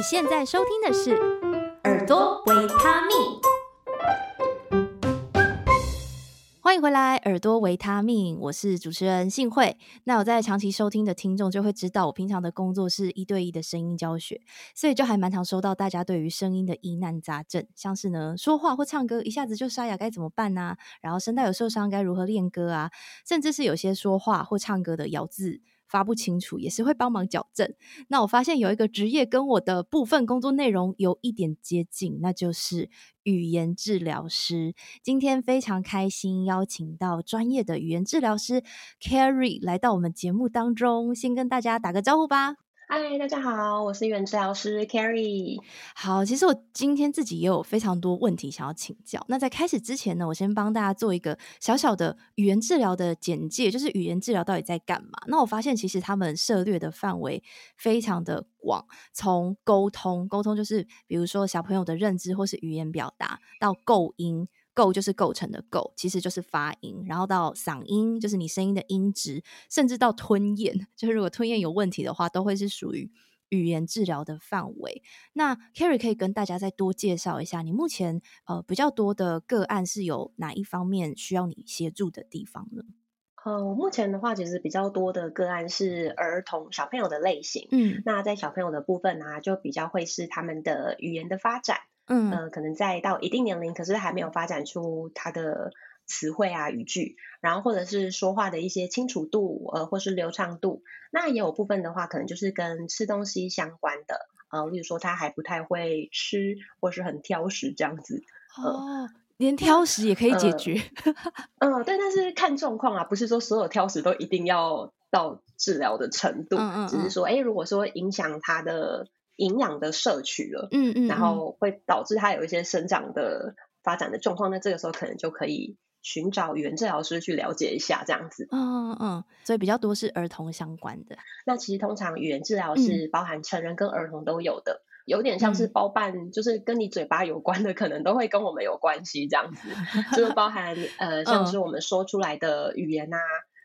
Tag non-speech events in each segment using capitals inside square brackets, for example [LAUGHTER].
你现在收听的是耳朵维他命。欢迎回来，耳朵维他命，我是主持人幸慧。那我在长期收听的听众就会知道，我平常的工作是一对一的声音教学，所以就还蛮常收到大家对于声音的疑难杂症，像是呢说话或唱歌一下子就沙哑该怎么办呢、啊？然后声带有受伤该如何练歌啊？甚至是有些说话或唱歌的咬字。发不清楚也是会帮忙矫正。那我发现有一个职业跟我的部分工作内容有一点接近，那就是语言治疗师。今天非常开心邀请到专业的语言治疗师 Carrie 来到我们节目当中，先跟大家打个招呼吧。嗨，大家好，我是语言治疗师 Carrie。好，其实我今天自己也有非常多问题想要请教。那在开始之前呢，我先帮大家做一个小小的语言治疗的简介，就是语言治疗到底在干嘛？那我发现其实他们涉猎的范围非常的广，从沟通，沟通就是比如说小朋友的认知或是语言表达，到构音。构就是构成的构，其实就是发音，然后到嗓音，就是你声音的音质，甚至到吞咽，[LAUGHS] 就是如果吞咽有问题的话，都会是属于语言治疗的范围。那 Carrie 可以跟大家再多介绍一下，你目前呃比较多的个案是有哪一方面需要你协助的地方呢？呃，我目前的话，其实比较多的个案是儿童小朋友的类型。嗯，那在小朋友的部分呢、啊，就比较会是他们的语言的发展。嗯，呃，可能在到一定年龄，可是还没有发展出他的词汇啊、语句，然后或者是说话的一些清楚度，呃，或是流畅度。那也有部分的话，可能就是跟吃东西相关的，呃，例如说他还不太会吃，或是很挑食这样子。呃、哦，连挑食也可以解决？嗯、呃呃，对，但是看状况啊，不是说所有挑食都一定要到治疗的程度，嗯嗯嗯，只是说，哎，如果说影响他的。营养的摄取了，嗯，嗯嗯，然后会导致他有一些生长的发展的状况，那这个时候可能就可以寻找语言治疗师去了解一下，这样子。嗯嗯，所以比较多是儿童相关的。那其实通常语言治疗是包含成人跟儿童都有的，嗯、有点像是包办，就是跟你嘴巴有关的，可能都会跟我们有关系，这样子。就是包含呃，[LAUGHS] 像是我们说出来的语言啊，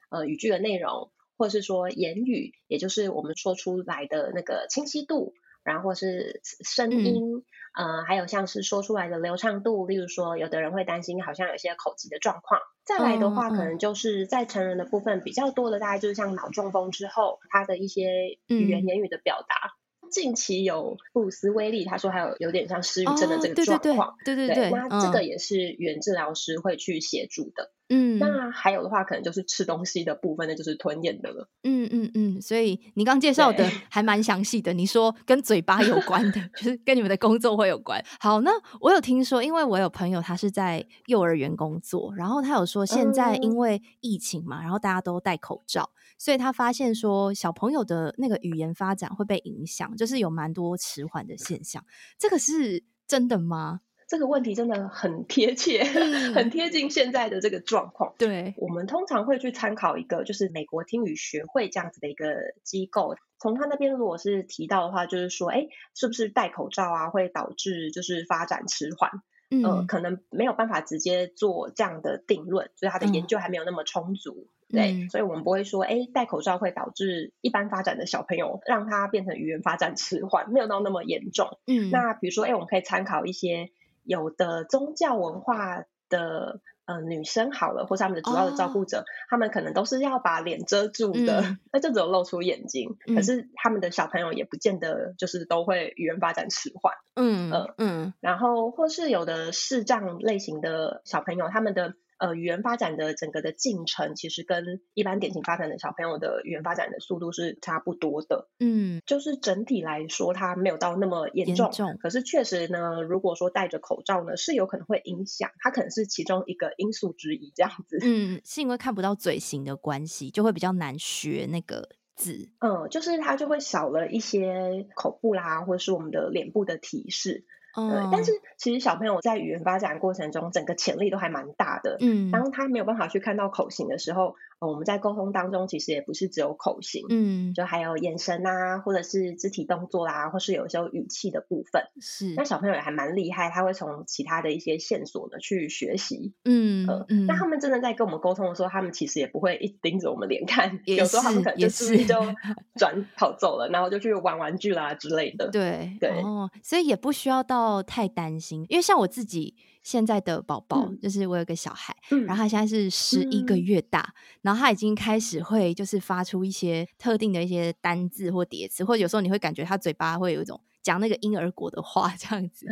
呃，语句的内容，或者是说言语，也就是我们说出来的那个清晰度。然后是声音，嗯、呃，还有像是说出来的流畅度，例如说，有的人会担心好像有些口疾的状况。再来的话，可能就是在成人的部分比较多的，大概就是像脑中风之后，他的一些语言言语的表达。嗯、近期有布鲁斯威利，他说还有有点像失语症的这个状况，哦、对对对，对，对，对，对，那这个也是语言治疗师会去协助的。嗯，那还有的话，可能就是吃东西的部分那，就是吞咽的了。嗯嗯嗯，所以你刚介绍的还蛮详细的。你说跟嘴巴有关的，就是跟你们的工作会有关。好，那我有听说，因为我有朋友他是在幼儿园工作，然后他有说现在因为疫情嘛，嗯、然后大家都戴口罩，所以他发现说小朋友的那个语言发展会被影响，就是有蛮多迟缓的现象。这个是真的吗？这个问题真的很贴切，[LAUGHS] 嗯、很贴近现在的这个状况。对，我们通常会去参考一个，就是美国听语学会这样子的一个机构。从他那边如果是提到的话，就是说，哎，是不是戴口罩啊，会导致就是发展迟缓？嗯、呃，可能没有办法直接做这样的定论，所以他的研究还没有那么充足。嗯、对，嗯、所以我们不会说，哎，戴口罩会导致一般发展的小朋友让他变成语言发展迟缓，没有到那么严重。嗯，那比如说，哎，我们可以参考一些。有的宗教文化的呃女生好了，或是他们的主要的照顾者，他们可能都是要把脸遮住的，[LAUGHS] 那就只有露出眼睛。可是他们的小朋友也不见得就是都会语言发展迟缓。嗯呃嗯，然后或是有的视障类型的小朋友，他们的。呃，语言发展的整个的进程，其实跟一般典型发展的小朋友的语言发展的速度是差不多的。嗯，就是整体来说，它没有到那么严重。严重。可是确实呢，如果说戴着口罩呢，是有可能会影响，它可能是其中一个因素之一，这样子。嗯，是因为看不到嘴型的关系，就会比较难学那个字。嗯，就是它就会少了一些口部啦，或者是我们的脸部的提示。嗯、对，但是其实小朋友在语言发展过程中，整个潜力都还蛮大的。嗯，当他没有办法去看到口型的时候，呃、我们在沟通当中其实也不是只有口型，嗯，就还有眼神啊，或者是肢体动作啦、啊，或是有时候语气的部分。是，那小朋友也还蛮厉害，他会从其他的一些线索呢去学习。嗯呃嗯，那他们真的在跟我们沟通的时候，他们其实也不会一直盯着我们脸看，有时候他们可能就注意就 [LAUGHS] 转跑走了，然后就去玩玩具啦之类的。对对哦，所以也不需要到太担心，因为像我自己现在的宝宝，嗯、就是我有个小孩，嗯、然后他现在是十一个月大，嗯、然后他已经开始会就是发出一些特定的一些单字或叠词，或者有时候你会感觉他嘴巴会有一种讲那个婴儿国的话这样子。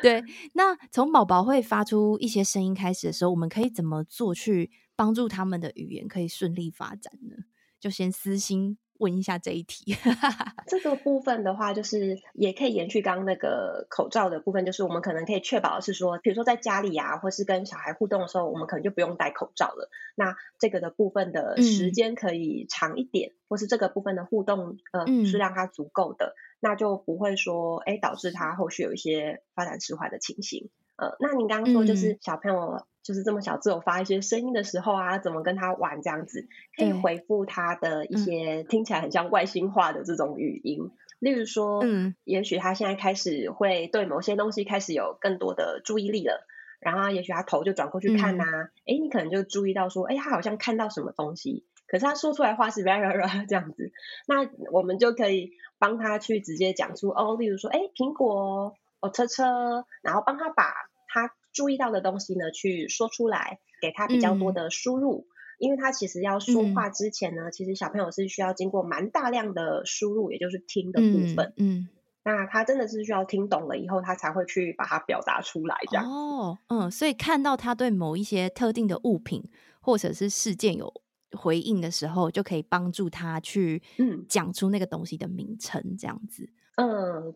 对，[LAUGHS] 那从宝宝会发出一些声音开始的时候，我们可以怎么做去帮助他们的语言可以顺利发展呢？就先私心。问一下这一题，[LAUGHS] 这个部分的话，就是也可以延续刚刚那个口罩的部分，就是我们可能可以确保的是说，比如说在家里啊，或是跟小孩互动的时候，我们可能就不用戴口罩了。那这个的部分的时间可以长一点，嗯、或是这个部分的互动呃是让它足够的，嗯、那就不会说哎导致他后续有一些发展迟缓的情形。呃，那您刚刚说就是小朋友。就是这么小，只有发一些声音的时候啊，怎么跟他玩这样子，可以回复他的一些听起来很像外星话的这种语音。嗯、例如说，嗯，也许他现在开始会对某些东西开始有更多的注意力了，然后也许他头就转过去看呐、啊，哎、嗯，你可能就注意到说，哎，他好像看到什么东西，可是他说出来话是 [LAUGHS] 这样子，那我们就可以帮他去直接讲出哦，例如说，哎，苹果，哦，车车，然后帮他把他。注意到的东西呢，去说出来，给他比较多的输入，嗯、因为他其实要说话之前呢，嗯、其实小朋友是需要经过蛮大量的输入，也就是听的部分。嗯，嗯那他真的是需要听懂了以后，他才会去把它表达出来，这样。哦，嗯，所以看到他对某一些特定的物品或者是事件有回应的时候，就可以帮助他去嗯讲出那个东西的名称，这样子。嗯，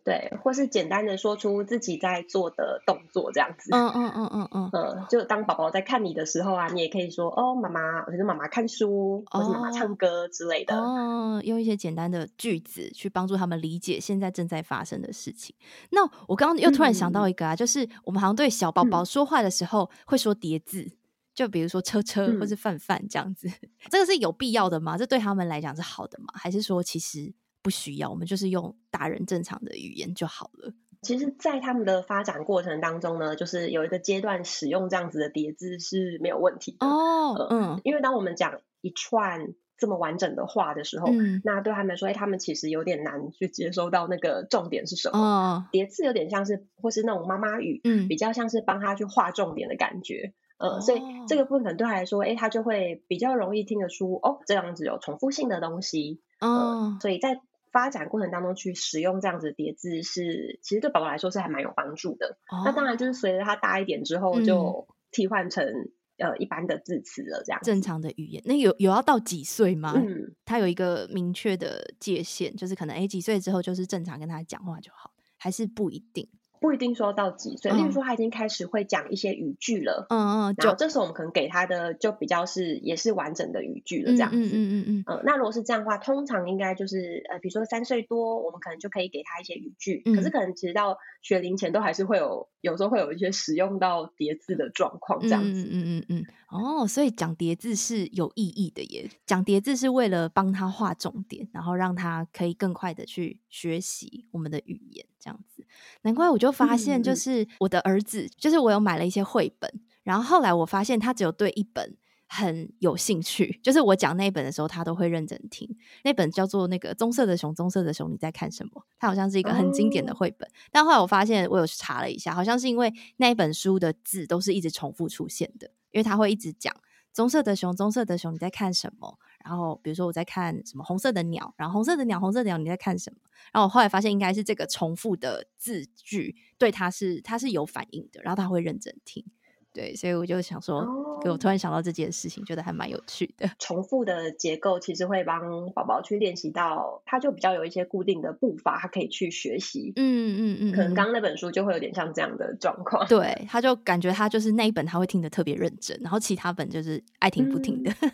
对，或是简单的说出自己在做的动作这样子。嗯嗯嗯嗯嗯。嗯，就当宝宝在看你的时候啊，你也可以说哦，妈妈，或者妈妈看书，或是妈妈唱歌之类的。哦，用一些简单的句子去帮助他们理解现在正在发生的事情。那我刚刚又突然想到一个啊，嗯、就是我们好像对小宝宝说话的时候会说叠字，嗯、就比如说车车或是饭饭这样子，嗯、[LAUGHS] 这个是有必要的吗？这对他们来讲是好的吗？还是说其实？不需要，我们就是用大人正常的语言就好了。其实，在他们的发展过程当中呢，就是有一个阶段使用这样子的叠字是没有问题的哦。呃、嗯，因为当我们讲一串这么完整的话的时候，嗯、那对他们说，哎，他们其实有点难去接收到那个重点是什么。哦、叠字有点像是，或是那种妈妈语，嗯，比较像是帮他去画重点的感觉。呃，哦、所以这个部分可能对他来说，哎，他就会比较容易听得出，哦，这样子有重复性的东西。呃、哦，所以在发展过程当中去使用这样子的叠字是，其实对宝宝来说是还蛮有帮助的。哦、那当然就是随着他大一点之后，就替换成、嗯、呃一般的字词了，这样正常的语言。那有有要到几岁吗？嗯，他有一个明确的界限，就是可能哎几岁之后就是正常跟他讲话就好，还是不一定？不一定说到几岁，例如说他已经开始会讲一些语句了，嗯嗯，然后这时候我们可能给他的就比较是也是完整的语句了，这样子，嗯嗯嗯。嗯，那如果是这样的话，通常应该就是呃，比如说三岁多，我们可能就可以给他一些语句，可是可能其实到学龄前都还是会有，有时候会有一些使用到叠字的状况，这样子，嗯嗯嗯嗯，哦，所以讲叠字是有意义的耶，讲叠字是为了帮他画重点，然后让他可以更快的去学习我们的语言，这样子，难怪我就。发现就是我的儿子，就是我有买了一些绘本，然后后来我发现他只有对一本很有兴趣，就是我讲那一本的时候，他都会认真听。那本叫做那个棕色的熊，棕色的熊，你在看什么？它好像是一个很经典的绘本，哦、但后来我发现，我有去查了一下，好像是因为那一本书的字都是一直重复出现的，因为他会一直讲。棕色的熊，棕色的熊，你在看什么？然后比如说我在看什么红色的鸟，然后红色的鸟，红色的鸟，你在看什么？然后我后来发现应该是这个重复的字句对他是他是有反应的，然后他会认真听。对，所以我就想说，我突然想到这件事情，觉得还蛮有趣的。[LAUGHS] 重复的结构其实会帮宝宝去练习到，他就比较有一些固定的步伐，他可以去学习。嗯嗯嗯，嗯嗯可能刚刚那本书就会有点像这样的状况。[LAUGHS] 对，他就感觉他就是那一本他会听得特别认真，然后其他本就是爱听不听的。嗯、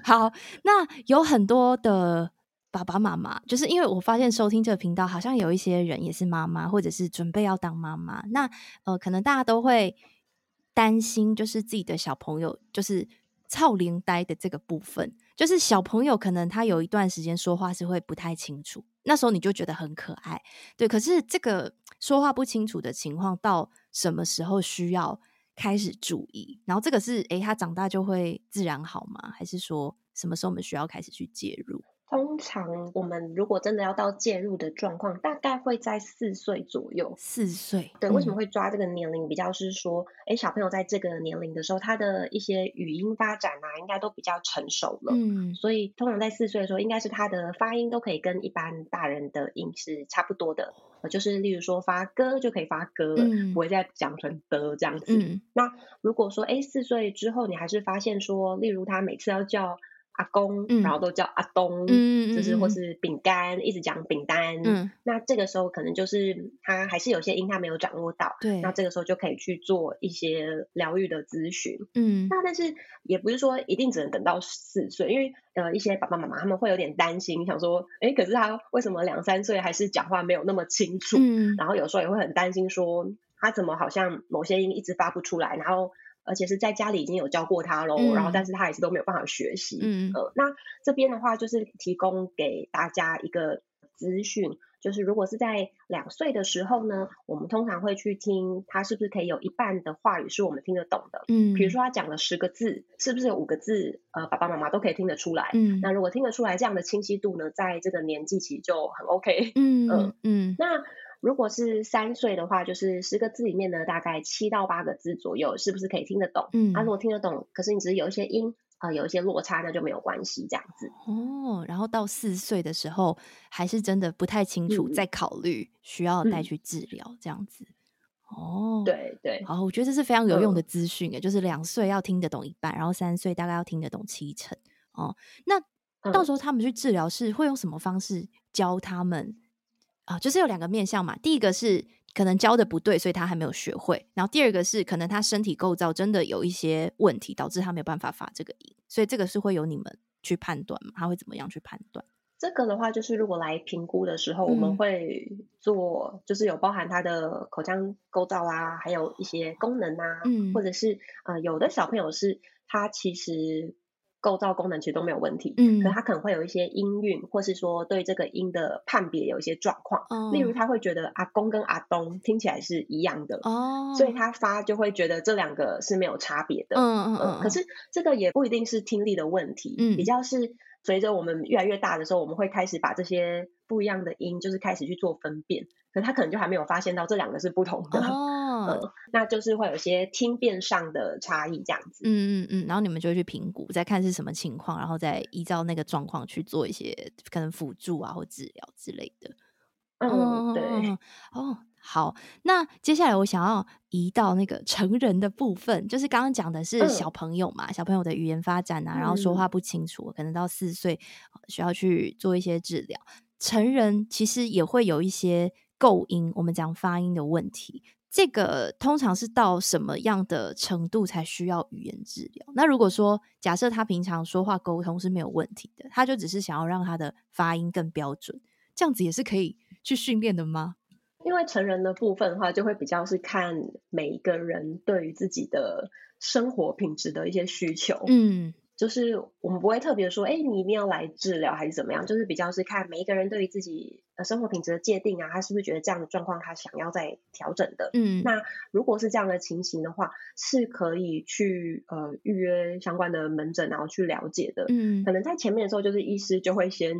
[LAUGHS] 好，那有很多的。爸爸妈妈，就是因为我发现收听这个频道，好像有一些人也是妈妈，或者是准备要当妈妈。那呃，可能大家都会担心，就是自己的小朋友就是操灵呆的这个部分，就是小朋友可能他有一段时间说话是会不太清楚，那时候你就觉得很可爱，对。可是这个说话不清楚的情况，到什么时候需要开始注意？然后这个是，诶，他长大就会自然好吗？还是说什么时候我们需要开始去介入？通常我们如果真的要到介入的状况，大概会在四岁左右。四岁，对，为什么会抓这个年龄？比较是说，哎，小朋友在这个年龄的时候，他的一些语音发展啊，应该都比较成熟了。嗯，所以通常在四岁的时候，应该是他的发音都可以跟一般大人的音是差不多的。呃，就是例如说发歌就可以发歌了，嗯，不会再讲成的这样子。嗯，那如果说，哎，四岁之后你还是发现说，例如他每次要叫。阿公，然后都叫阿东，嗯、就是或是饼干，嗯、一直讲饼干。嗯，那这个时候可能就是他还是有些音他没有掌握到。对，那这个时候就可以去做一些疗愈的咨询。嗯，那但是也不是说一定只能等到四岁，因为呃一些爸爸妈妈他们会有点担心，想说，哎，可是他为什么两三岁还是讲话没有那么清楚？嗯，然后有时候也会很担心说，他怎么好像某些音一直发不出来，然后。而且是在家里已经有教过他喽，嗯、然后但是他还是都没有办法学习。嗯呃，那这边的话就是提供给大家一个资讯，就是如果是在两岁的时候呢，我们通常会去听他是不是可以有一半的话语是我们听得懂的。嗯，比如说他讲了十个字，是不是有五个字呃爸爸妈妈都可以听得出来？嗯，那如果听得出来，这样的清晰度呢，在这个年纪其实就很 OK。嗯嗯、呃、嗯，那。如果是三岁的话，就是十个字里面呢，大概七到八个字左右，是不是可以听得懂？嗯，啊，如果听得懂，可是你只是有一些音啊、呃，有一些落差，那就没有关系，这样子。哦，然后到四岁的时候，还是真的不太清楚，再、嗯、考虑需要带去治疗，嗯、这样子。哦，对对，好，我觉得这是非常有用的资讯诶，嗯、就是两岁要听得懂一半，然后三岁大概要听得懂七成。哦，那到时候他们去治疗是会用什么方式教他们？啊、呃，就是有两个面向嘛。第一个是可能教的不对，所以他还没有学会。然后第二个是可能他身体构造真的有一些问题，导致他没有办法发这个音。所以这个是会由你们去判断嘛？他会怎么样去判断？这个的话，就是如果来评估的时候，嗯、我们会做，就是有包含他的口腔构造啊，还有一些功能啊，嗯，或者是呃，有的小朋友是他其实。构造功能其实都没有问题，嗯，可他可能会有一些音韵，或是说对这个音的判别有一些状况，哦、例如他会觉得阿公跟阿东听起来是一样的，哦，所以他发就会觉得这两个是没有差别的，嗯嗯嗯，可是这个也不一定是听力的问题，嗯，比较是随着我们越来越大的时候，我们会开始把这些不一样的音，就是开始去做分辨。可他可能就还没有发现到这两个是不同的。哦、呃，那就是会有些听辨上的差异这样子。嗯嗯嗯，然后你们就会去评估，再看是什么情况，然后再依照那个状况去做一些可能辅助啊或治疗之类的。嗯，对。哦，好，那接下来我想要移到那个成人的部分，就是刚刚讲的是小朋友嘛，嗯、小朋友的语言发展啊，然后说话不清楚，嗯、可能到四岁需要去做一些治疗。成人其实也会有一些。构音，我们讲发音的问题，这个通常是到什么样的程度才需要语言治疗？那如果说假设他平常说话沟通是没有问题的，他就只是想要让他的发音更标准，这样子也是可以去训练的吗？因为成人的部分的话，就会比较是看每一个人对于自己的生活品质的一些需求，嗯。就是我们不会特别说，哎，你一定要来治疗还是怎么样？就是比较是看每一个人对于自己呃生活品质的界定啊，他是不是觉得这样的状况他想要再调整的？嗯，那如果是这样的情形的话，是可以去呃预约相关的门诊，然后去了解的。嗯，可能在前面的时候，就是医师就会先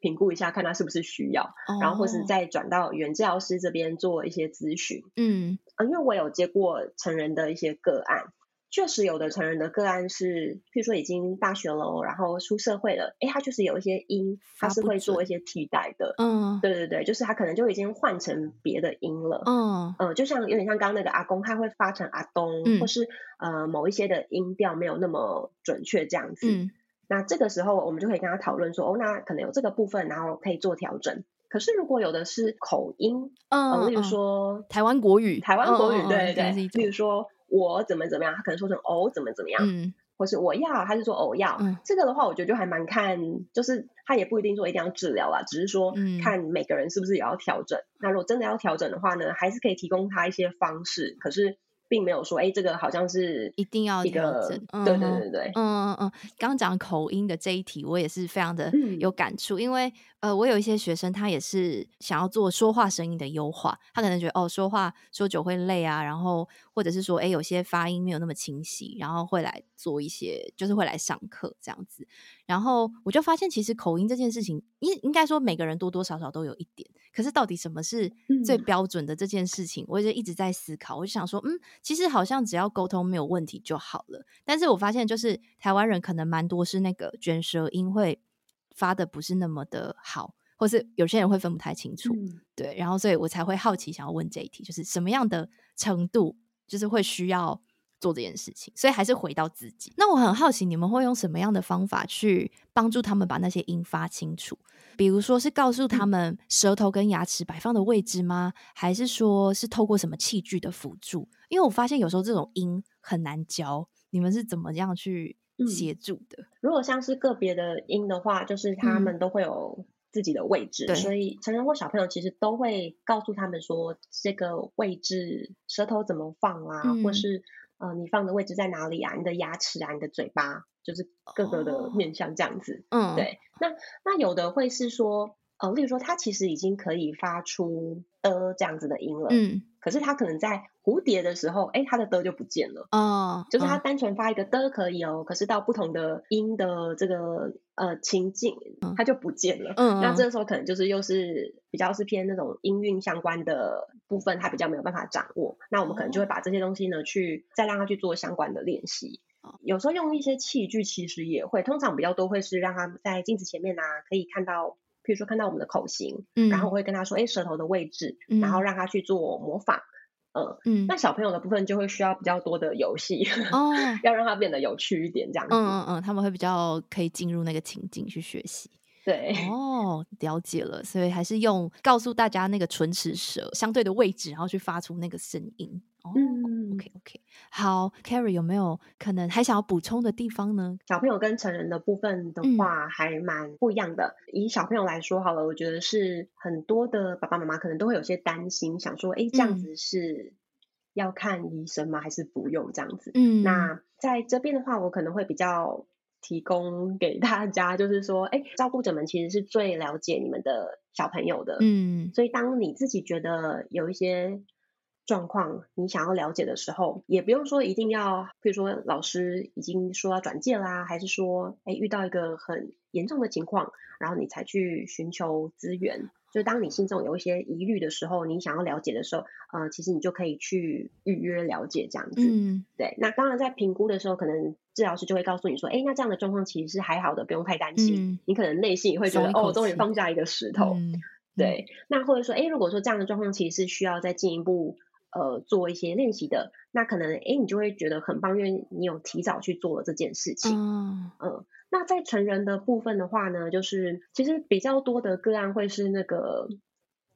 评估一下，看他是不是需要，哦、然后或是再转到语言治疗师这边做一些咨询。嗯，呃，因为我有接过成人的一些个案。确实有的成人的个案是，譬如说已经大学了，然后出社会了，诶，他就是有一些音，他是会做一些替代的。嗯，对对对，就是他可能就已经换成别的音了。嗯，呃，就像有点像刚刚那个阿公，他会发成阿东，嗯、或是呃某一些的音调没有那么准确这样子。嗯，那这个时候我们就可以跟他讨论说，哦，那可能有这个部分，然后可以做调整。可是如果有的是口音，嗯、呃，例如说台湾国语，台湾国语，对对对，例如说。我怎么怎么样，他可能说成哦怎么怎么样，嗯，或是我要，他是说哦要。嗯、这个的话，我觉得就还蛮看，就是他也不一定说一定要治疗啦，只是说看每个人是不是也要调整。嗯、那如果真的要调整的话呢，还是可以提供他一些方式。可是。并没有说，哎，这个好像是一定要一个，嗯、对对对对，嗯嗯嗯。刚刚讲口音的这一题，我也是非常的有感触，嗯、因为呃，我有一些学生，他也是想要做说话声音的优化，他可能觉得哦，说话说久会累啊，然后或者是说，哎，有些发音没有那么清晰，然后会来做一些，就是会来上课这样子。然后我就发现，其实口音这件事情，应应该说每个人多多少少都有一点。可是到底什么是最标准的这件事情，嗯、我就一直在思考。我就想说，嗯，其实好像只要沟通没有问题就好了。但是我发现，就是台湾人可能蛮多是那个卷舌音会发的不是那么的好，或是有些人会分不太清楚。嗯、对，然后所以我才会好奇想要问这一题，就是什么样的程度就是会需要做这件事情。所以还是回到自己。那我很好奇，你们会用什么样的方法去帮助他们把那些音发清楚？比如说是告诉他们舌头跟牙齿摆放的位置吗？还是说是透过什么器具的辅助？因为我发现有时候这种音很难教，你们是怎么样去协助的？嗯，如果像是个别的音的话，就是他们都会有自己的位置，嗯，所以成人或小朋友其实都会告诉他们说这个位置舌头怎么放啊，嗯，或是呃你放的位置在哪里啊？你的牙齿啊，你的嘴巴。就是各个的面向这样子，哦、嗯，对。那那有的会是说，呃，例如说，它其实已经可以发出的这样子的音了，嗯，可是它可能在蝴蝶的时候，哎，它的的就不见了，哦，就是它单纯发一个的可以哦，可是到不同的音的这个呃情境，它就不见了，嗯，那这个时候可能就是又是比较是偏那种音韵相关的部分，他比较没有办法掌握，那我们可能就会把这些东西呢，去再让他去做相关的练习。有时候用一些器具，其实也会，通常比较多会是让他在镜子前面啊，可以看到，譬如说看到我们的口型，嗯，然后我会跟他说，哎，舌头的位置，嗯，然后让他去做模仿，呃、嗯，那小朋友的部分就会需要比较多的游戏，哦，[LAUGHS] 要让他变得有趣一点，这样子，嗯嗯嗯，他们会比较可以进入那个情境去学习。对 [LAUGHS] 哦，了解了，所以还是用告诉大家那个唇齿舌相对的位置，然后去发出那个声音。哦、嗯，OK OK，好，Carrie 有没有可能还想要补充的地方呢？小朋友跟成人的部分的话，还蛮不一样的。嗯、以小朋友来说好了，我觉得是很多的爸爸妈妈可能都会有些担心，想说，哎，这样子是要看医生吗？还是不用这样子？嗯，那在这边的话，我可能会比较。提供给大家，[LAUGHS] 就是说，哎，照顾者们其实是最了解你们的小朋友的，嗯，所以当你自己觉得有一些状况，你想要了解的时候，也不用说一定要，比如说老师已经说要转介啦，还是说，哎，遇到一个很严重的情况，然后你才去寻求资源。就当你心中有一些疑虑的时候，你想要了解的时候，呃，其实你就可以去预约了解这样子。嗯，对。那当然在评估的时候，可能治疗师就会告诉你说，哎，那这样的状况其实是还好的，不用太担心。嗯，你可能内心也会觉得，哦，终于放下一个石头。嗯，对。那或者说，哎，如果说这样的状况其实是需要再进一步呃做一些练习的，那可能哎你就会觉得很棒，因为你有提早去做了这件事情。嗯。嗯那在成人的部分的话呢，就是其实比较多的个案会是那个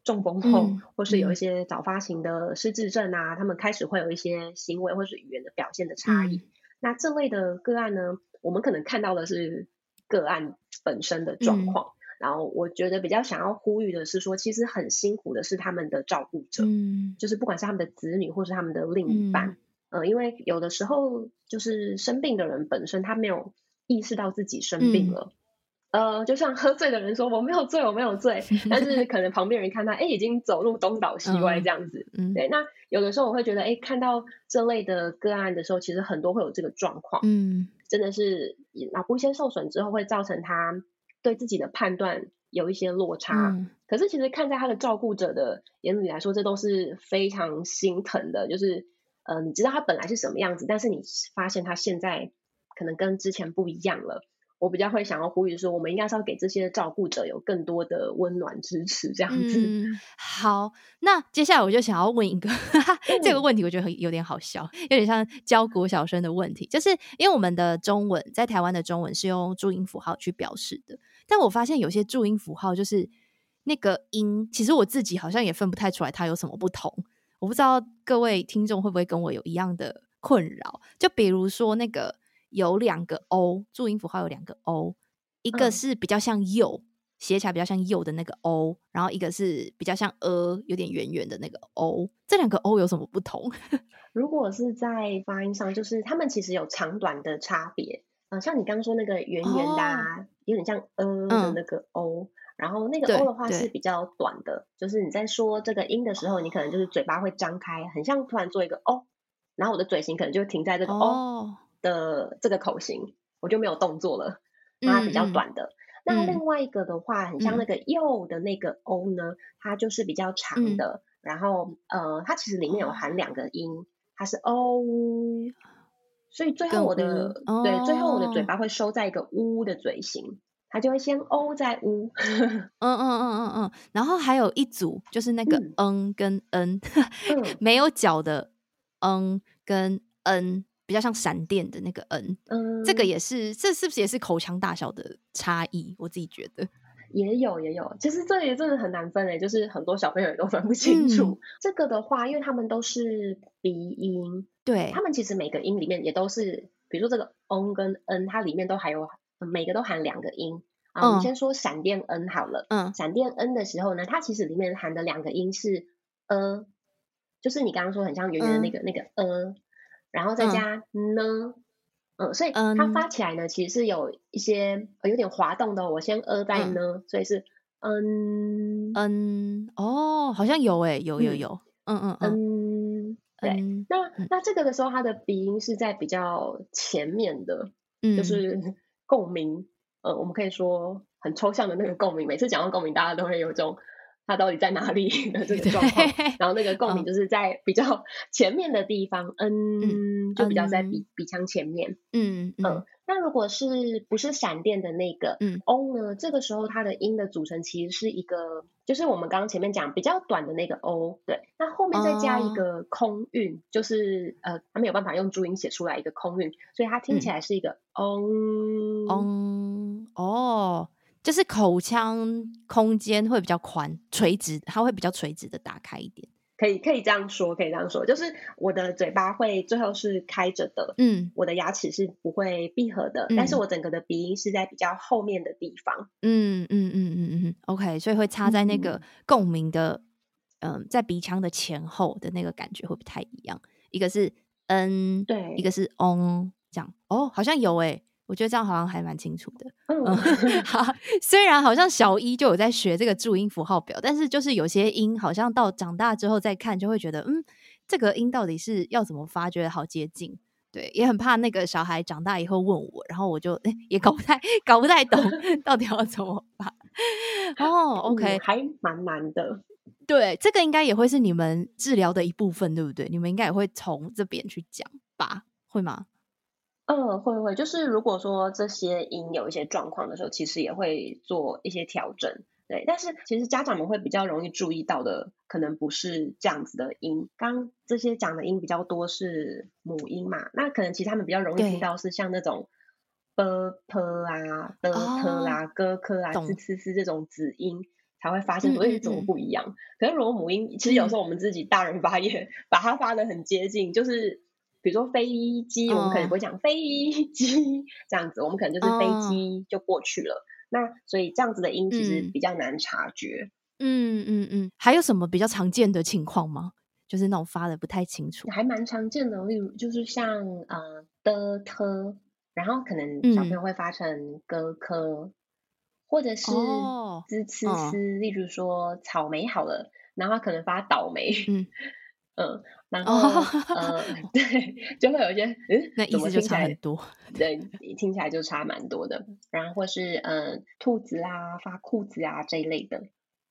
中风后，嗯、或是有一些早发型的失智症啊，嗯、他们开始会有一些行为或是语言的表现的差异。嗯、那这类的个案呢，我们可能看到的是个案本身的状况，嗯、然后我觉得比较想要呼吁的是说，其实很辛苦的是他们的照顾者，嗯，就是不管是他们的子女或是他们的另一半，嗯、呃，因为有的时候就是生病的人本身他没有。意识到自己生病了，嗯、呃，就像喝醉的人说我没有醉，我没有醉，[LAUGHS] 但是可能旁边人看他，哎，已经走路东倒西歪这样子，嗯，对。那有的时候我会觉得，哎，看到这类的个案的时候，其实很多会有这个状况，嗯，真的是脑部先受损之后，会造成他对自己的判断有一些落差。嗯、可是其实看在他的照顾者的眼里来说，这都是非常心疼的，就是呃，你知道他本来是什么样子，但是你发现他现在。可能跟之前不一样了，我比较会想要呼吁说，我们应该是要给这些照顾者有更多的温暖支持，这样子。嗯，好，那接下来我就想要问一个 [LAUGHS] 这个问题，我觉得很有点好笑，有点像教国小生的问题，就是因为我们的中文在台湾的中文是用注音符号去表示的，但我发现有些注音符号就是那个音，其实我自己好像也分不太出来它有什么不同，我不知道各位听众会不会跟我有一样的困扰，就比如说那个。有两个 o，注音符号有两个 o，一个是比较像右，写、嗯、起来比较像右的那个 o，然后一个是比较像呃，有点圆圆的那个 o，这两个 o 有什么不同？[LAUGHS] 如果是在发音上，就是他们其实有长短的差别。啊、呃，像你刚刚说那个圆圆的、有点像呃的那个 o，、嗯、然后那个 o 的话是比较短的，就是你在说这个音的时候，你可能就是嘴巴会张开，很像突然做一个 o，然后我的嘴型可能就停在这个 o 的这个口型，哦、我就没有动作了，那它比较短的。嗯、那另外一个的话，很像那个右的那个 o 呢，它就是比较长的，嗯、然后呃，它其实里面有含两个音，它是 o。所以最后我的对、哦，最后我的嘴巴会收在一个呜的嘴型，它就会先 o 再呜。[LAUGHS] 嗯嗯嗯嗯嗯，然后还有一组就是那个嗯跟嗯，嗯 [LAUGHS] 没有脚的嗯跟嗯，比较像闪电的那个 N，，嗯，这个也是，这是不是也是口腔大小的差异？我自己觉得。也有也有，其实这也真的很难分诶，就是很多小朋友也都分不清楚。嗯、这个的话，因为他们都是鼻音，对，他们其实每个音里面也都是，比如说这个 “ong” 跟 “n”，它里面都还有每个都含两个音啊。我们先说闪电 “n” 好了，嗯，闪电 “n” 的时候呢，它其实里面含的两个音是呃，就是你刚刚说很像圆圆的那个、嗯、那个呃，然后再加呢。嗯嗯，所以它发起来呢，其实是有一些有点滑动的。我先呃再呢、嗯，所以是嗯嗯哦，好像有诶，有有有，嗯嗯嗯，嗯，对。嗯、那、嗯、那这个的时候，它的鼻音是在比较前面的，嗯、就是共鸣。呃，我们可以说很抽象的那个共鸣。每次讲到共鸣，大家都会有一种。它到底在哪里的这个状况？然后那个共鸣就是在比较前面的地方，嗯，嗯就比较在鼻、嗯、鼻腔前面，嗯嗯，嗯。那如果是不是闪电的那个，嗯，o 呢？这个时候它的音的组成其实是一个，就是我们刚刚前面讲比较短的那个 o，对。那后面再加一个空韵、哦，就是呃，它没有办法用注音写出来一个空韵，所以它听起来是一个 o，嗯，哦。就是口腔空间会比较宽，垂直，它会比较垂直的打开一点。可以，可以这样说，可以这样说，就是我的嘴巴会最后是开着的，嗯，我的牙齿是不会闭合的，嗯，但是我整个的鼻音是在比较后面的地方。嗯嗯嗯嗯嗯，OK，所以会插在那个共鸣的，嗯，嗯，在鼻腔的前后的那个感觉会不太一样。一个是嗯，对，一个是嗡，这样哦，好像有诶。我觉得这样好像还蛮清楚的。嗯，[LAUGHS] 好，虽然好像小一就有在学这个注音符号表，但是就是有些音好像到长大之后再看，就会觉得，嗯，这个音到底是要怎么发？觉得好接近。对，也很怕那个小孩长大以后问我，然后我就也搞不太搞不太懂 [LAUGHS] 到底要怎么发。哦，[LAUGHS] OK，还蛮难的。对，这个应该也会是你们治疗的一部分，对不对？你们应该也会从这边去讲吧？会吗？嗯，会会，就是如果说这些音有一些状况的时候，其实也会做一些调整，对。但是其实家长们会比较容易注意到的，可能不是这样子的音。刚这些讲的音比较多是母音嘛，那可能其实他们比较容易听到是像那种 b p 啊、的 t 啊、哥科啊、滋呲呲这种子音，才会发现所以怎么不一样。嗯嗯嗯。可是如果母音，其实有时候我们自己大人发也 [LAUGHS] 把它发的很接近，就是。比如说飞机，我们可能不会讲飞机这样子，我们可能就是飞机就过去了。那所以这样子的音其实比较难察觉。嗯嗯嗯，还有什么比较常见的情况吗？就是那种发的不太清楚，还蛮常见的。例如就是像呃的特，然后可能小朋友会发成哥科，或者是滋呲呲。例如说草莓好了，然后可能发倒霉。嗯。[LAUGHS] 嗯，然后、哦、呃，对，就会有一些，嗯，那意思就差很多，[LAUGHS] 对，听起来就差蛮多的。然后或是嗯，兔子啊，发裤子啊这一类的。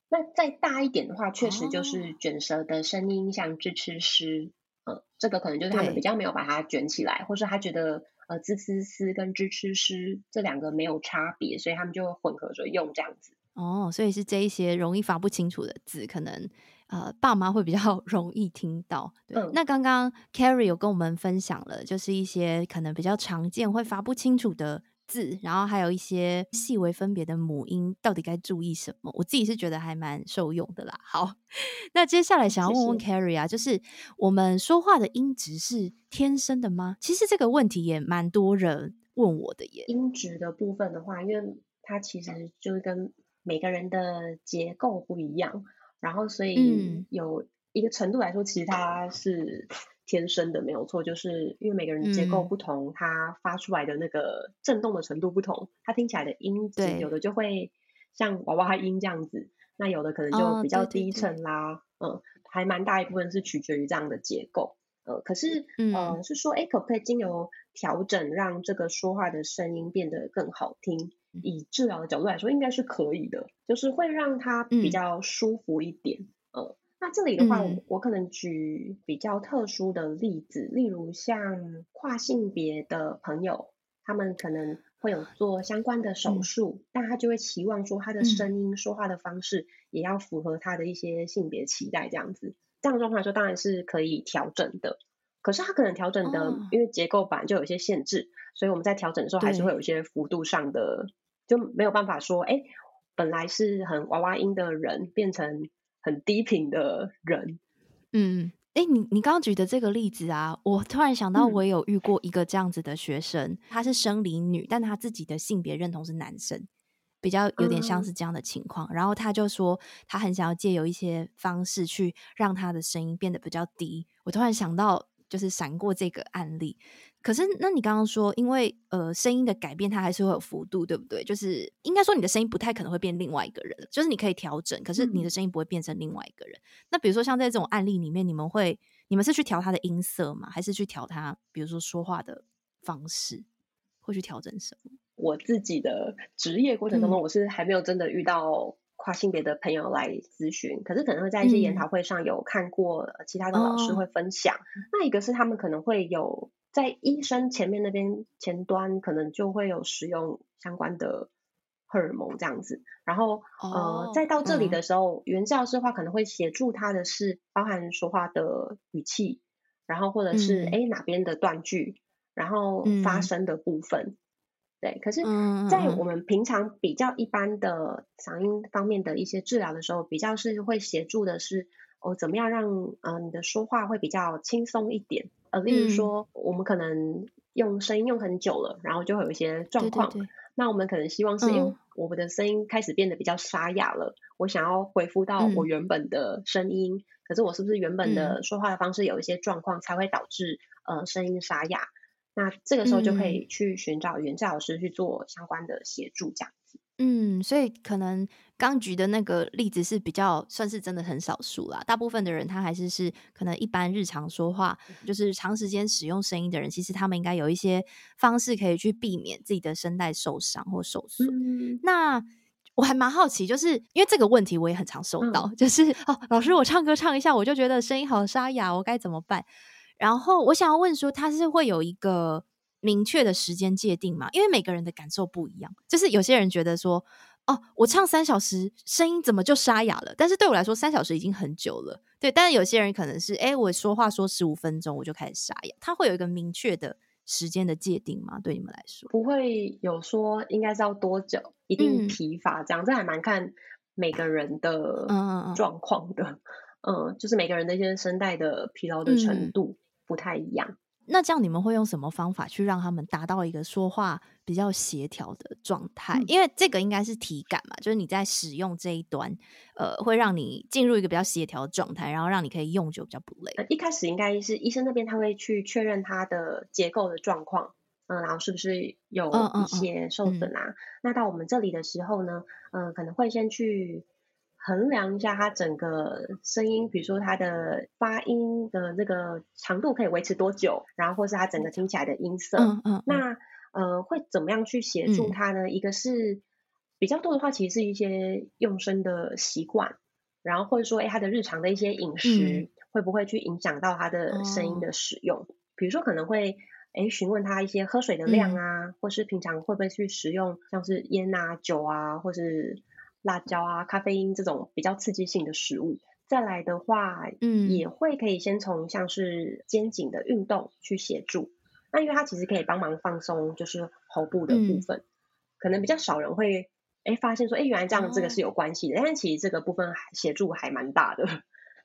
那再大一点的话，确实就是卷舌的声音，哦、像吱吃诗，嗯，这个可能就是他们比较没有把它卷起来，或是他觉得呃，滋呲呲跟吱吃诗这两个没有差别，所以他们就混合着用这样子。哦，所以是这一些容易发不清楚的字，可能。呃，爸妈会比较 [LAUGHS] 容易听到。对，嗯、那刚刚 Carrie 有跟我们分享了，就是一些可能比较常见会发不清楚的字，然后还有一些细微分别的母音，到底该注意什么？我自己是觉得还蛮受用的啦。好，[LAUGHS] 那接下来想要问问 Carrie 啊，就是我们说话的音质是天生的吗？其实这个问题也蛮多人问我的耶。音质的部分的话，因为它其实就是跟每个人的结构不一样，然后所以有一个程度来说，其实它是。天生的没有错，就是因为每个人结构不同，嗯、它发出来的那个震动的程度不同，它听起来的音质有的就会像娃娃音这样子，那有的可能就比较低沉。啦，哦、对对对嗯，还蛮大一部分是取决于这样的结构，呃，可是呃是说，哎，可不可以经由调整让这个说话的声音变得更好听？以治疗的角度来说，应该是可以的，就是会让他比较舒服一点，嗯。呃那这里的话，嗯、我可能举比较特殊的例子，例如像跨性别的朋友，他们可能会有做相关的手术，嗯、但他就会期望说他的声音、说话的方式也要符合他的一些性别期待，这样子。这样的状况来说，当然是可以调整的。可是他可能调整的，哦、因为结构板就有一些限制，所以我们在调整的时候还是会有一些幅度上的，对就没有办法说，哎，本来是很娃娃音的人变成。很低频的人，嗯，哎，你你刚刚举的这个例子啊，我突然想到，我有遇过一个这样子的学生，她、嗯、是生理女，但她自己的性别认同是男生，比较有点像是这样的情况。嗯、然后他就说，他很想要借由一些方式去让他的声音变得比较低。我突然想到，就是闪过这个案例。可是，那你刚刚说，因为呃，声音的改变它还是会有幅度，对不对？就是应该说，你的声音不太可能会变另外一个人，就是你可以调整，可是你的声音不会变成另外一个人。嗯、那比如说，像在这种案例里面，你们会，你们是去调他的音色吗？还是去调他，比如说说话的方式，会去调整什么？我自己的职业过程当中，嗯、我是还没有真的遇到跨性别的朋友来咨询，可是可能会在一些研讨会上有看过其他的老师会分享。嗯、那一个是他们可能会有。在医生前面那边前端可能就会有使用相关的荷尔蒙这样子，然后、oh, 呃，再到这里的时候，语言治疗师的话可能会协助他的是包含说话的语气，然后或者是哎、嗯、哪边的断句，然后发声的部分，嗯、对。可是，在我们平常比较一般的嗓音方面的一些治疗的时候，比较是会协助的是哦，怎么样让嗯、呃、你的说话会比较轻松一点。呃，例如说，嗯、我们可能用声音用很久了，然后就会有一些状况。对对对，那我们可能希望是，因为、嗯、我们的声音开始变得比较沙哑了，我想要恢复到我原本的声音。嗯、可是我是不是原本的说话的方式有一些状况，才会导致、嗯、呃声音沙哑？那这个时候就可以去寻找语言治疗师去做相关的协助，这样子。嗯，所以可能刚举的那个例子是比较算是真的很少数啦。大部分的人他还是是可能一般日常说话，就是长时间使用声音的人，其实他们应该有一些方式可以去避免自己的声带受伤或受损。嗯、那我还蛮好奇，就是因为这个问题我也很常收到，嗯、就是哦，老师我唱歌唱一下，我就觉得声音好沙哑，我该怎么办？然后我想要问说，他是会有一个。明确的时间界定嘛，因为每个人的感受不一样。就是有些人觉得说，哦，我唱三小时，声音怎么就沙哑了？但是对我来说，三小时已经很久了。对，但是有些人可能是，哎，我说话说十五分钟，我就开始沙哑。他会有一个明确的时间的界定吗？对你们来说，不会有说应该是要多久，一定疲乏这样，嗯、这还蛮看每个人的状况的。嗯，嗯，嗯，就是每个人的一些声带的疲劳的程度不太一样。嗯那这样你们会用什么方法去让他们达到一个说话比较协调的状态？嗯、因为这个应该是体感嘛，就是你在使用这一端，呃，会让你进入一个比较协调的状态，然后让你可以用就比较不累。一开始应该是医生那边他会去确认他的结构的状况，嗯，然后是不是有一些受损啊？嗯嗯嗯、那到我们这里的时候呢，嗯，可能会先去。衡量一下它整个声音，比如说它的发音的那个长度可以维持多久，然后或是它整个听起来的音色。嗯嗯。那呃，会怎么样去协助它呢？嗯、一个是比较多的话，其实是一些用声的习惯，然后或者说，哎，他的日常的一些饮食会不会去影响到他的声音的使用？嗯、比如说可能会哎询问他一些喝水的量啊，嗯、或是平常会不会去食用像是烟啊、酒啊，或是。辣椒啊、咖啡因这种比较刺激性的食物，再来的话，嗯，也会可以先从像是肩颈的运动去协助，那因为它其实可以帮忙放松，就是喉部的部分，嗯、可能比较少人会哎发现说，哎，原来这样这个是有关系的，哦、但其实这个部分协助还蛮大的。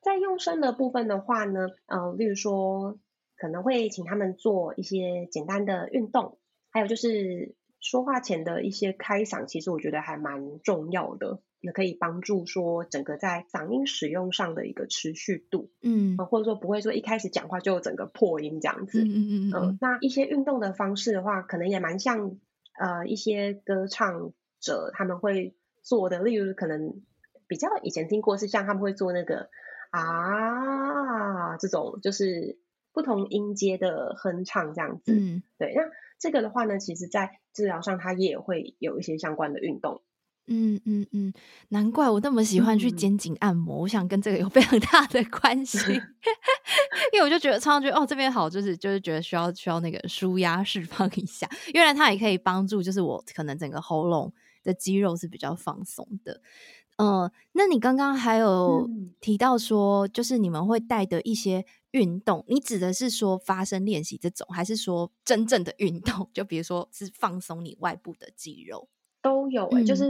在用声的部分的话呢，呃，例如说可能会请他们做一些简单的运动，还有就是说话前的一些开嗓，其实我觉得还蛮重要的。也可以帮助说整个在嗓音使用上的一个持续度，嗯、呃，或者说不会说一开始讲话就整个破音这样子，嗯嗯嗯、呃，那一些运动的方式的话，可能也蛮像呃一些歌唱者他们会做的，例如可能比较以前听过是像他们会做那个啊这种就是不同音阶的哼唱这样子，嗯，对，那这个的话呢，其实在治疗上它也会有一些相关的运动。嗯嗯嗯，难怪我那么喜欢去肩颈按摩，嗯、我想跟这个有非常大的关系，[LAUGHS] 因为我就觉得常常觉得哦这边好，就是就是觉得需要需要那个舒压释放一下，原来它也可以帮助，就是我可能整个喉咙的肌肉是比较放松的。嗯、呃，那你刚刚还有提到说，就是你们会带的一些运动，你指的是说发声练习这种，还是说真正的运动？[LAUGHS] 就比如说是放松你外部的肌肉？都有哎、欸，嗯、就是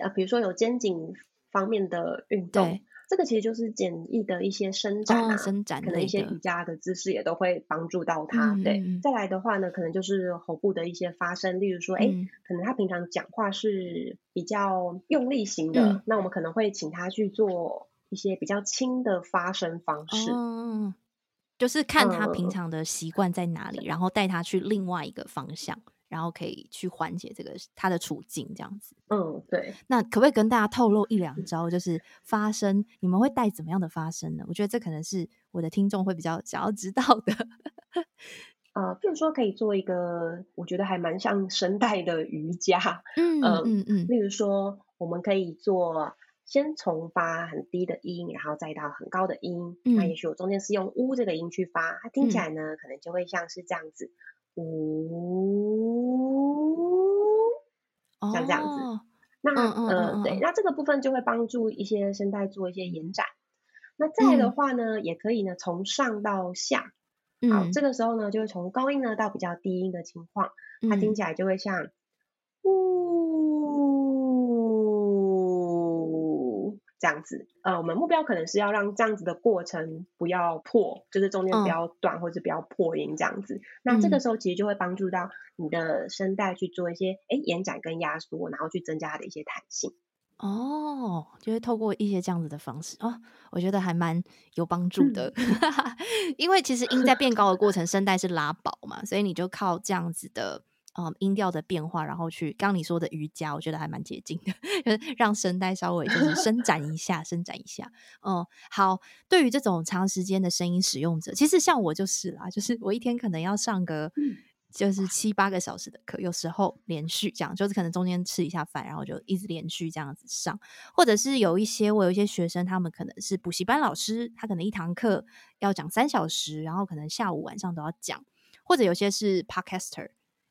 呃，比如说有肩颈方面的运动，对这个其实就是简易的一些伸展啊，哦、伸展可能一些瑜伽的姿势也都会帮助到他。嗯、对，再来的话呢，可能就是喉部的一些发声，例如说，哎、嗯，可能他平常讲话是比较用力型的，嗯、那我们可能会请他去做一些比较轻的发声方式。嗯，就是看他平常的习惯在哪里，嗯、然后带他去另外一个方向。然后可以去缓解这个他的处境，这样子。嗯，对。那可不可以跟大家透露一两招，就是发声，你们会带怎么样的发声呢？我觉得这可能是我的听众会比较想要知道的。[LAUGHS] 呃，比如说可以做一个，我觉得还蛮像声带的瑜伽。[LAUGHS] 嗯嗯嗯。嗯，例如说，我们可以做，先从发很低的音，然后再到很高的音。嗯。那也许我中间是用“呜”这个音去发，它听起来呢，嗯、可能就会像是这样子。呜，像这样子，哦、那呃，对，那这个部分就会帮助一些声带做一些延展。那再的话呢，嗯、也可以呢，从上到下，好，嗯、这个时候呢，就会从高音呢到比较低音的情况，它听起来就会像呜。这样子，呃，我们目标可能是要让这样子的过程不要破，就是中间不要断，哦、或者不要破音这样子。那这个时候其实就会帮助到你的声带去做一些，哎、嗯，延展跟压缩，然后去增加它的一些弹性。哦，就会透过一些这样子的方式哦，我觉得还蛮有帮助的。嗯、[LAUGHS] 因为其实音在变高的过程，声带是拉薄嘛，所以你就靠这样子的。嗯，音调的变化，然后去刚刚你说的瑜伽，我觉得还蛮接近的，就是 [LAUGHS] 让声带稍微就是伸展一下，伸展一下。嗯，好。对于这种长时间的声音使用者，其实像我就是啦，就是我一天可能要上个就是七八个小时的课，有时候连续这样，就是可能中间吃一下饭，然后就一直连续这样子上。或者是有一些我有一些学生，他们可能是补习班老师，他可能一堂课要讲三小时，然后可能下午晚上都要讲，或者有些是 podcaster。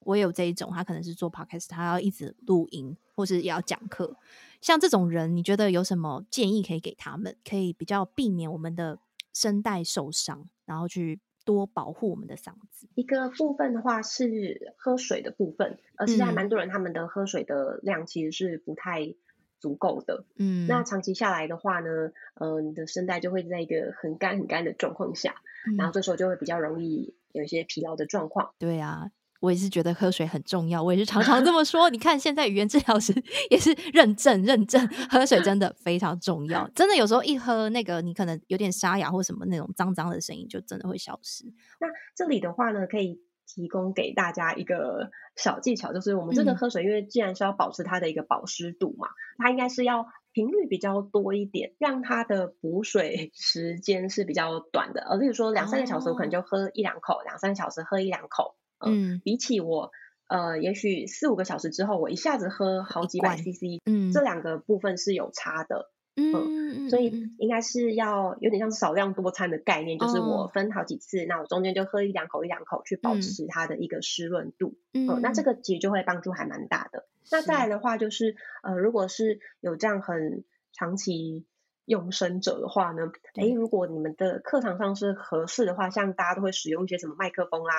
我也有这一种，他可能是做 podcast，他要一直录音，或是也要讲课。像这种人，你觉得有什么建议可以给他们，可以比较避免我们的声带受伤，然后去多保护我们的嗓子？一个部分的话是喝水的部分，而且还蛮多人他们的喝水的量其实是不太足够的。嗯，那长期下来的话呢，呃，你的声带就会在一个很干很干的状况下，嗯、然后这时候就会比较容易有一些疲劳的状况。对啊。我也是觉得喝水很重要，我也是常常这么 [LAUGHS] 说。你看，现在语言治疗师也是认证认证，喝水真的非常重要。真的有时候一喝那个，你可能有点沙哑或什么那种脏脏的声音，就真的会消失。那这里的话呢，可以提供给大家一个小技巧，就是我们真的喝水，因为既然是要保持它的一个保湿度嘛，它应该是要频率比较多一点，让它的补水时间是比较短的。而，例如说两三个小时，我可能就喝一两口；两三个小时喝一两口。嗯，比起我，呃，也许四五个小时之后，我一下子喝好几百 CC，嗯，这两个部分是有差的，嗯，嗯，所以应该是要有点像少量多餐的概念，就是我分好几次，那我中间就喝一两口一两口，去保持它的一个湿润度，嗯，那这个其实就会帮助还蛮大的。那再来的话，就是呃，如果是有这样很长期用声者的话呢，哎，如果你们的课堂上是合适的话，像大家都会使用一些什么麦克风啦，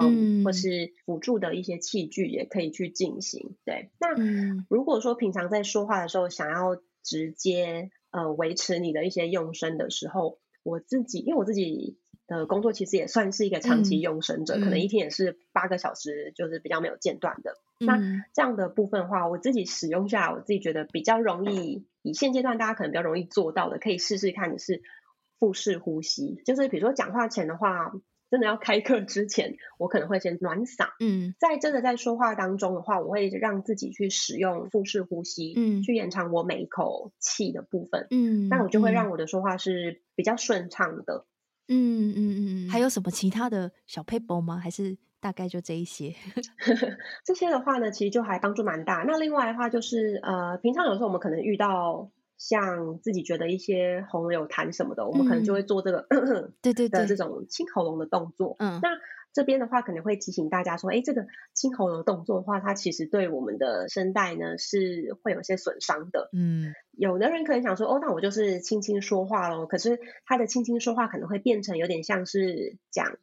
嗯，嗯或是辅助的一些器具也可以去进行。对，那如果说平常在说话的时候想要直接呃维持你的一些用声的时候，我自己因为我自己的工作其实也算是一个长期用声者，嗯、可能一天也是八个小时，就是比较没有间断的。嗯、那这样的部分的话，我自己使用下来，我自己觉得比较容易。以现阶段大家可能比较容易做到的，可以试试看的是腹式呼吸，就是比如说讲话前的话，真的要开课之前，我可能会先暖嗓。嗯，在真的在说话当中的话，我会让自己去使用腹式呼吸，嗯，去延长我每一口气的部分。嗯，那我就会让我的说话是比较顺畅的。嗯嗯嗯，还有什么其他的小撇步吗？还是？大概就这一些，[LAUGHS] 这些的话呢，其实就还帮助蛮大。那另外的话就是，呃，平常有时候我们可能遇到像自己觉得一些喉咙有痰什么的，嗯、我们可能就会做这个，对对对，这种清喉咙的动作。嗯，那这边的话可能会提醒大家说，哎，这个清喉咙的动作的话，它其实对我们的声带呢是会有些损伤的。嗯，有的人可能想说，哦，那我就是轻轻说话咯。可是他的轻轻说话可能会变成有点像是讲。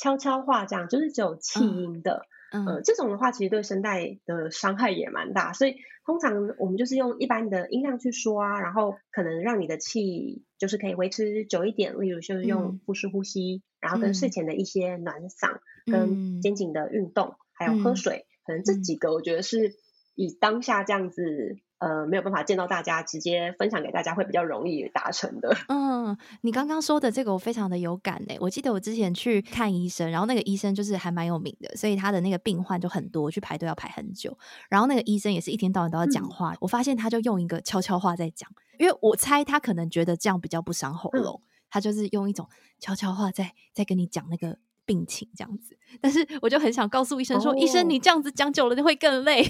悄悄话这样就是只有气音的，嗯，呃，这种的话其实对声带的伤害也蛮大，所以通常我们就是用一般的音量去说啊，然后可能让你的气就是可以维持久一点，例如就是用腹式呼吸，嗯，然后跟睡前的一些暖嗓，嗯，跟肩颈的运动，嗯，还有喝水，可能这几个我觉得是以当下这样子。呃，没有办法见到大家，直接分享给大家会比较容易达成的。嗯，你刚刚说的这个我非常的有感诶，我记得我之前去看医生，然后那个医生就是还蛮有名的，所以他的那个病患就很多，去排队要排很久。然后那个医生也是一天到晚都要讲话，嗯、我发现他就用一个悄悄话在讲，因为我猜他可能觉得这样比较不伤喉咙，嗯、他就是用一种悄悄话在在跟你讲那个。病情这样子，但是我就很想告诉医生说：“哦、医生，你这样子讲久了就会更累。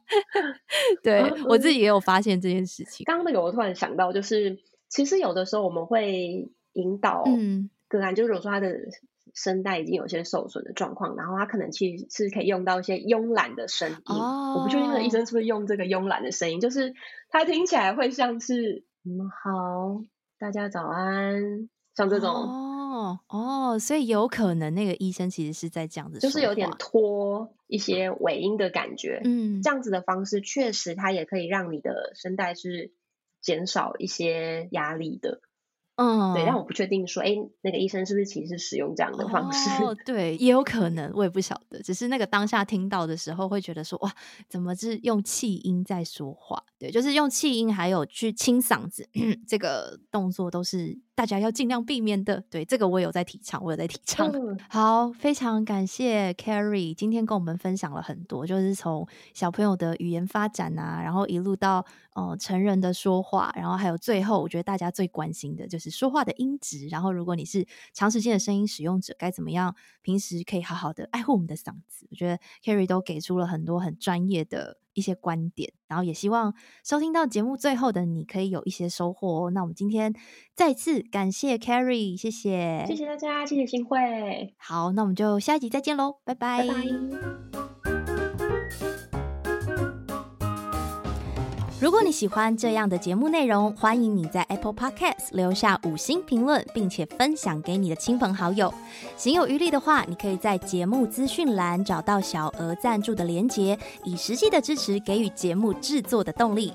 [LAUGHS] ”对、嗯、我自己也有发现这件事情。刚刚那个我突然想到，就是其实有的时候我们会引导个案，嗯、就是如果说他的声带已经有些受损的状况，然后他可能其实是可以用到一些慵懒的声音。哦、我不确定那个医生是不是用这个慵懒的声音，就是他听起来会像是“你们好，大家早安”，像这种。哦哦哦，所以有可能那个医生其实是在这样子，就是有点拖一些尾音的感觉。嗯，这样子的方式确实它也可以让你的声带是减少一些压力的。嗯，对，但我不确定说，哎，那个医生是不是其实使用这样的方式？哦，对，也有可能，我也不晓得。只是那个当下听到的时候，会觉得说，哇，怎么是用气音在说话？对，就是用气音，还有去清嗓子，[CLEARS THROAT] 这个动作都是。大家要尽量避免的，对，这个我有在提倡，我有在提倡。嗯、[LAUGHS] 好，非常感谢 Carrie 今天跟我们分享了很多，就是从小朋友的语言发展啊，然后一路到呃成人的说话，然后还有最后，我觉得大家最关心的就是说话的音质。然后，如果你是长时间的声音使用者，该怎么样平时可以好好的爱护我们的嗓子？我觉得 Carrie 都给出了很多很专业的。一些观点，然后也希望收听到节目最后的你可以有一些收获哦。那我们今天再次感谢 Carrie，谢谢，谢谢大家，谢谢新会。好，那我们就下一集再见喽，拜拜。拜拜。如果你喜欢这样的节目内容，欢迎你在 Apple Podcast 留下五星评论，并且分享给你的亲朋好友。行有余力的话，你可以在节目资讯栏找到小额赞助的连结，以实际的支持给予节目制作的动力。